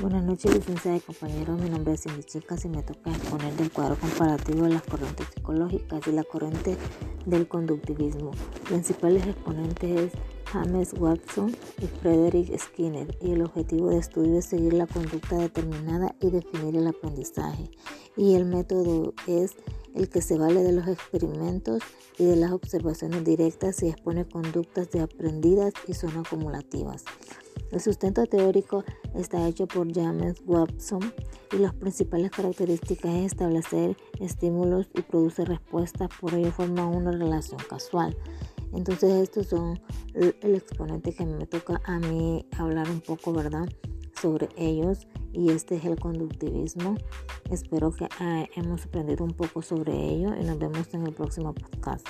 Buenas noches, licenciada y compañeros. Mi nombre es Cindy Chicas y me toca exponer del cuadro comparativo de las corrientes psicológicas y la corriente del conductivismo. Principales exponentes es James Watson y Frederick Skinner y el objetivo de estudio es seguir la conducta determinada y definir el aprendizaje. Y el método es el que se vale de los experimentos y de las observaciones directas y expone conductas de aprendidas y son acumulativas. El sustento teórico está hecho por James Watson y las principales características es establecer estímulos y producir respuestas, por ello forma una relación casual. Entonces estos son el exponente que me toca a mí hablar un poco, ¿verdad? Sobre ellos y este es el conductivismo. Espero que eh, hemos aprendido un poco sobre ello y nos vemos en el próximo podcast.